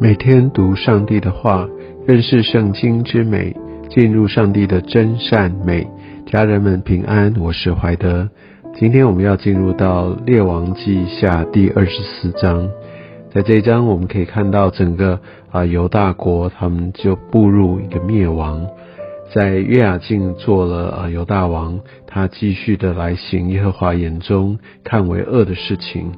每天读上帝的话，认识圣经之美，进入上帝的真善美。家人们平安，我是怀德。今天我们要进入到列王记下第二十四章，在这一章我们可以看到整个啊犹大国他们就步入一个灭亡。在约雅敬做了啊犹大王，他继续的来行耶和华眼中看为恶的事情。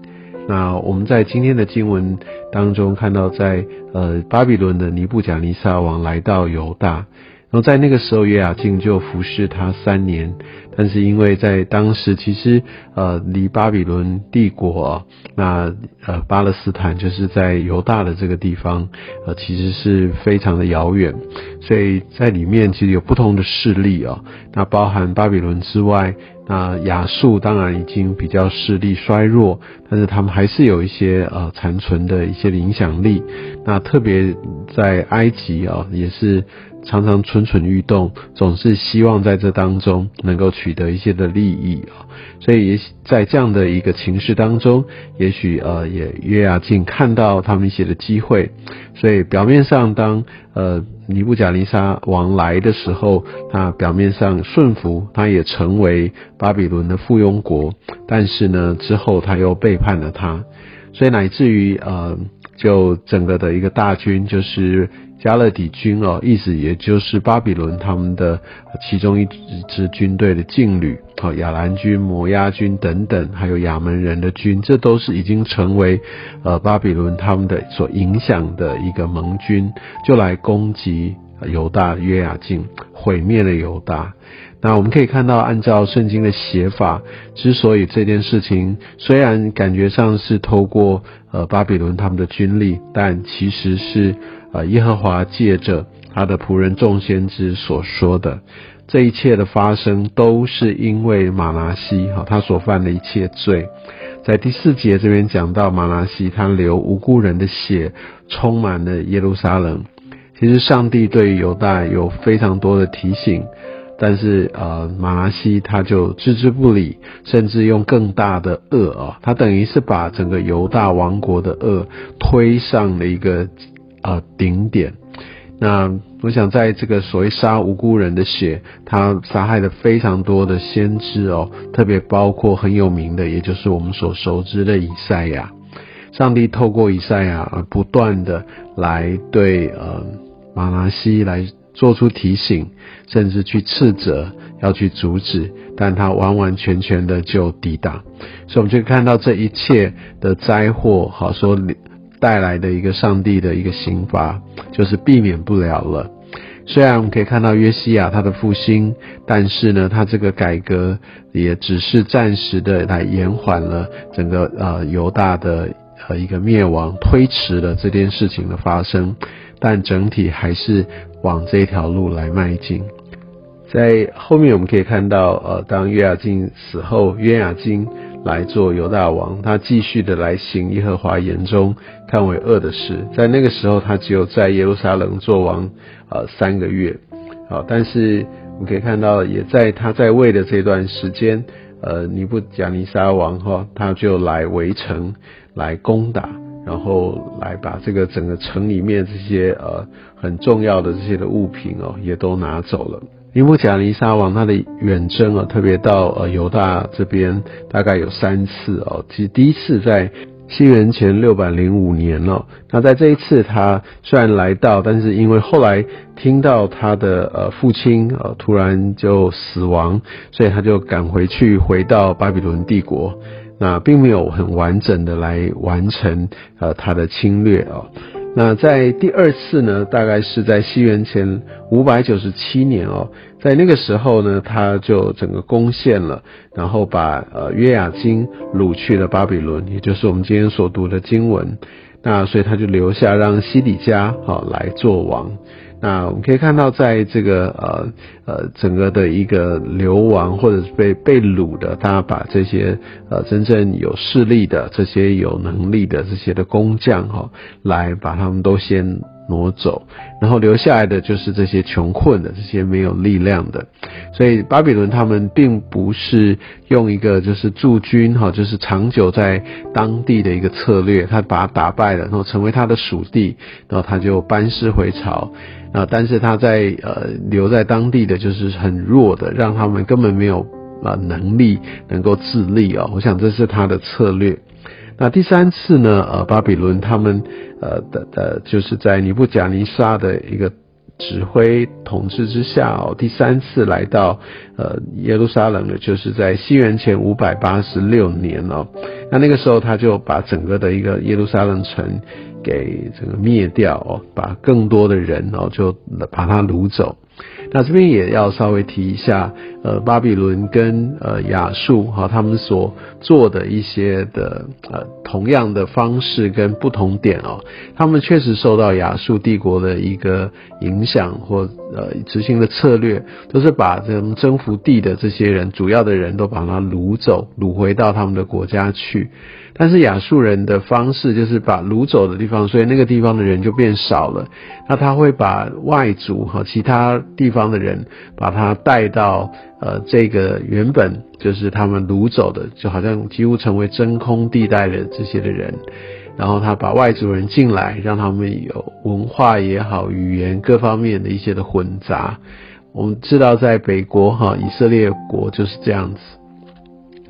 那我们在今天的经文当中看到，在呃巴比伦的尼布甲尼撒王来到犹大，然后在那个时候约雅敬就服侍他三年。但是因为在当时，其实呃离巴比伦帝国那呃巴勒斯坦就是在犹大的这个地方呃其实是非常的遥远，所以在里面其实有不同的势力啊，那包含巴比伦之外，那亚述当然已经比较势力衰弱，但是他们还是有一些呃残存的一些影响力，那特别在埃及啊也是。常常蠢蠢欲动，总是希望在这当中能够取得一些的利益。啊，所以也在这样的一个情势当中，也许呃也约雅敬看到他们一些的机会，所以表面上当呃尼布甲尼撒王来的时候，他表面上顺服，他也成为巴比伦的附庸国，但是呢之后他又背叛了他，所以乃至于呃就整个的一个大军就是。加勒底军哦，意思也就是巴比伦他们的其中一支军队的劲旅，好亚兰军、摩押军等等，还有亚门人的军，这都是已经成为呃巴比伦他们的所影响的一个盟军，就来攻击犹大约雅敬，毁灭了犹大。那我们可以看到，按照圣经的写法，之所以这件事情虽然感觉上是透过呃巴比伦他们的军力，但其实是。呃，耶和华借着他的仆人众先知所说的这一切的发生，都是因为马拿西哈他所犯的一切罪。在第四节这边讲到马拿西他流无辜人的血，充满了耶路撒冷。其实上帝对犹大有非常多的提醒，但是呃马拉西他就置之不理，甚至用更大的恶啊，他等于是把整个犹大王国的恶推上了一个。呃，顶点。那我想，在这个所谓杀无辜人的血，他杀害了非常多的先知哦，特别包括很有名的，也就是我们所熟知的以赛亚。上帝透过以赛亚而不断的来对呃马拉西来做出提醒，甚至去斥责，要去阻止，但他完完全全的就抵挡。所以我们就看到这一切的灾祸，好说。带来的一个上帝的一个刑罚，就是避免不了了。虽然我们可以看到约西亚他的复兴，但是呢，他这个改革也只是暂时的来延缓了整个呃犹大的呃一个灭亡，推迟了这件事情的发生。但整体还是往这条路来迈进。在后面我们可以看到，呃，当约雅金死后，约雅金。来做犹大王，他继续的来行耶和华眼中看为恶的事。在那个时候，他只有在耶路撒冷做王，呃，三个月。好，但是我们可以看到，也在他在位的这段时间，呃，尼布甲尼撒王哈，他就来围城，来攻打，然后来把这个整个城里面这些呃很重要的这些的物品哦，也都拿走了。尼布贾尼撒王他的远征啊，特别到呃犹大这边，大概有三次哦。其实第一次在西元前六百零五年哦，那在这一次他虽然来到，但是因为后来听到他的呃父亲呃突然就死亡，所以他就赶回去回到巴比伦帝国，那并没有很完整的来完成呃他的侵略哦。那在第二次呢，大概是在西元前五百九十七年哦，在那个时候呢，他就整个攻陷了，然后把呃约雅金掳去了巴比伦，也就是我们今天所读的经文。那所以他就留下让西底家好来做王。那我们可以看到，在这个呃呃整个的一个流亡或者是被被掳的，他把这些呃真正有势力的、这些有能力的这些的工匠哈，来把他们都先挪走，然后留下来的就是这些穷困的、这些没有力量的。所以巴比伦他们并不是用一个就是驻军哈，就是长久在当地的一个策略，他把他打败了，然后成为他的属地，然后他就班师回朝。啊，但是他在呃留在当地的就是很弱的，让他们根本没有啊能力能够自立哦。我想这是他的策略。那第三次呢？呃，巴比伦他们呃的的，就是在尼布贾尼撒的一个指挥统治之下哦，第三次来到呃耶路撒冷的，就是在西元前五百八十六年哦。那那个时候他就把整个的一个耶路撒冷城给这个灭掉哦，把更多的人哦就把他掳走。那这边也要稍微提一下，呃，巴比伦跟呃亚述哈，他们所做的一些的呃同样的方式跟不同点哦，他们确实受到亚述帝国的一个影响或呃执行的策略，都是把这种征服地的这些人，主要的人都把他掳走，掳回到他们的国家去。但是亚述人的方式就是把掳走的地方，所以那个地方的人就变少了。那他会把外族和其他地方方的人，把他带到呃这个原本就是他们掳走的，就好像几乎成为真空地带的这些的人。然后他把外族人进来，让他们有文化也好、语言各方面的一些的混杂。我们知道在北国哈以色列国就是这样子，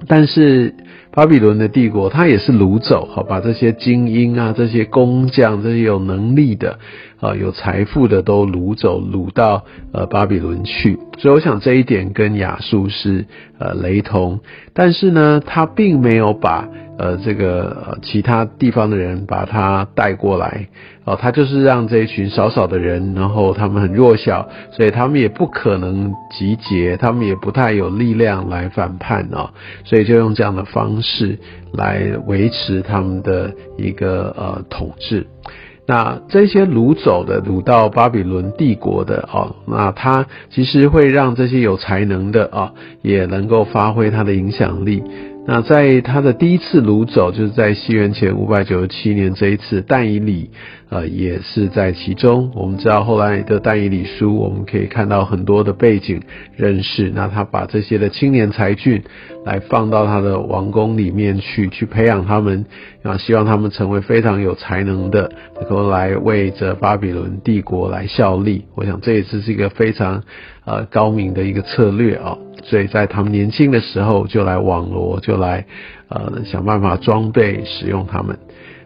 但是。巴比伦的帝国，他也是掳走，好把这些精英啊、这些工匠、这些有能力的、啊有财富的都掳走，掳到呃巴比伦去。所以我想这一点跟亚述是呃雷同，但是呢，他并没有把。呃，这个其他地方的人把他带过来，哦，他就是让这一群少少的人，然后他们很弱小，所以他们也不可能集结，他们也不太有力量来反叛哦，所以就用这样的方式来维持他们的一个呃统治。那这些掳走的掳到巴比伦帝国的哦，那他其实会让这些有才能的啊，也能够发挥他的影响力。那在他的第一次掳走，就是在西元前五百九十七年这一次，但以理，呃，也是在其中。我们知道后来的但以理书，我们可以看到很多的背景认识。那他把这些的青年才俊来放到他的王宫里面去，去培养他们，啊，希望他们成为非常有才能的，能够来为着巴比伦帝国来效力。我想这也是是一个非常呃高明的一个策略啊。所以在他们年轻的时候就来网罗，就来，呃，想办法装备使用他们。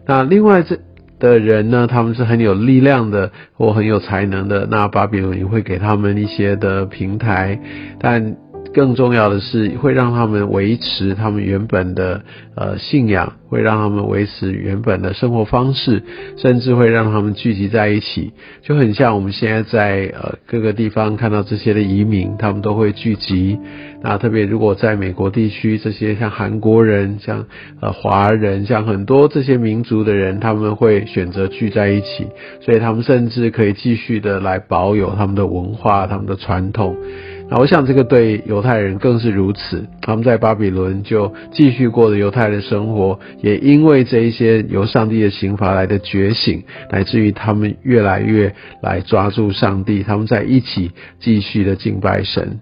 那另外这的人呢，他们是很有力量的或很有才能的，那巴比伦也会给他们一些的平台，但。更重要的是，会让他们维持他们原本的呃信仰，会让他们维持原本的生活方式，甚至会让他们聚集在一起，就很像我们现在在呃各个地方看到这些的移民，他们都会聚集。那特别如果在美国地区，这些像韩国人、像呃华人、像很多这些民族的人，他们会选择聚在一起，所以他们甚至可以继续的来保有他们的文化、他们的传统。那我想，这个对犹太人更是如此。他们在巴比伦就继续过着犹太的生活，也因为这一些由上帝的刑罚来的觉醒，乃至于他们越来越来抓住上帝，他们在一起继续的敬拜神。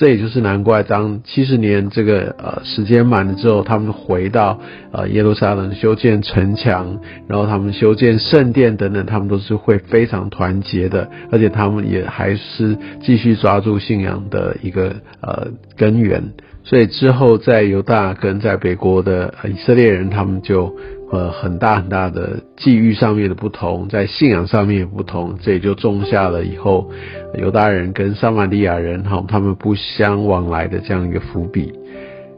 这也就是难怪，当七十年这个呃时间满了之后，他们回到呃耶路撒冷修建城墙，然后他们修建圣殿等等，他们都是会非常团结的，而且他们也还是继续抓住信仰的一个呃根源。所以之后在犹大跟在北国的以色列人，他们就。呃，很大很大的际遇上面的不同，在信仰上面也不同，这也就种下了以后犹大人跟撒玛利亚人哈，他们不相往来的这样一个伏笔。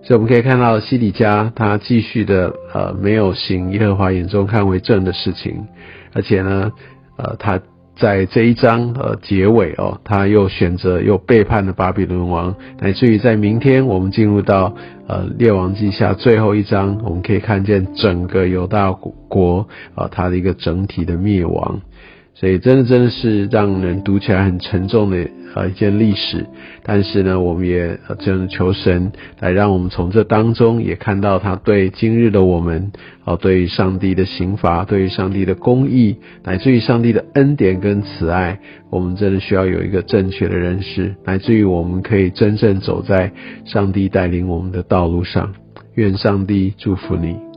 所以我们可以看到西底家他继续的呃没有行耶和华眼中看为正的事情，而且呢，呃他。在这一章呃结尾哦，他又选择又背叛了巴比伦王，乃至于在明天我们进入到呃列王记下最后一章，我们可以看见整个犹大国啊它的一个整体的灭亡。所以真的真的是让人读起来很沉重的呃一件历史。但是呢，我们也真的求神来让我们从这当中也看到他对今日的我们，哦，对于上帝的刑罚，对于上帝的公义，乃至于上帝的恩典跟慈爱，我们真的需要有一个正确的认识，乃至于我们可以真正走在上帝带领我们的道路上。愿上帝祝福你。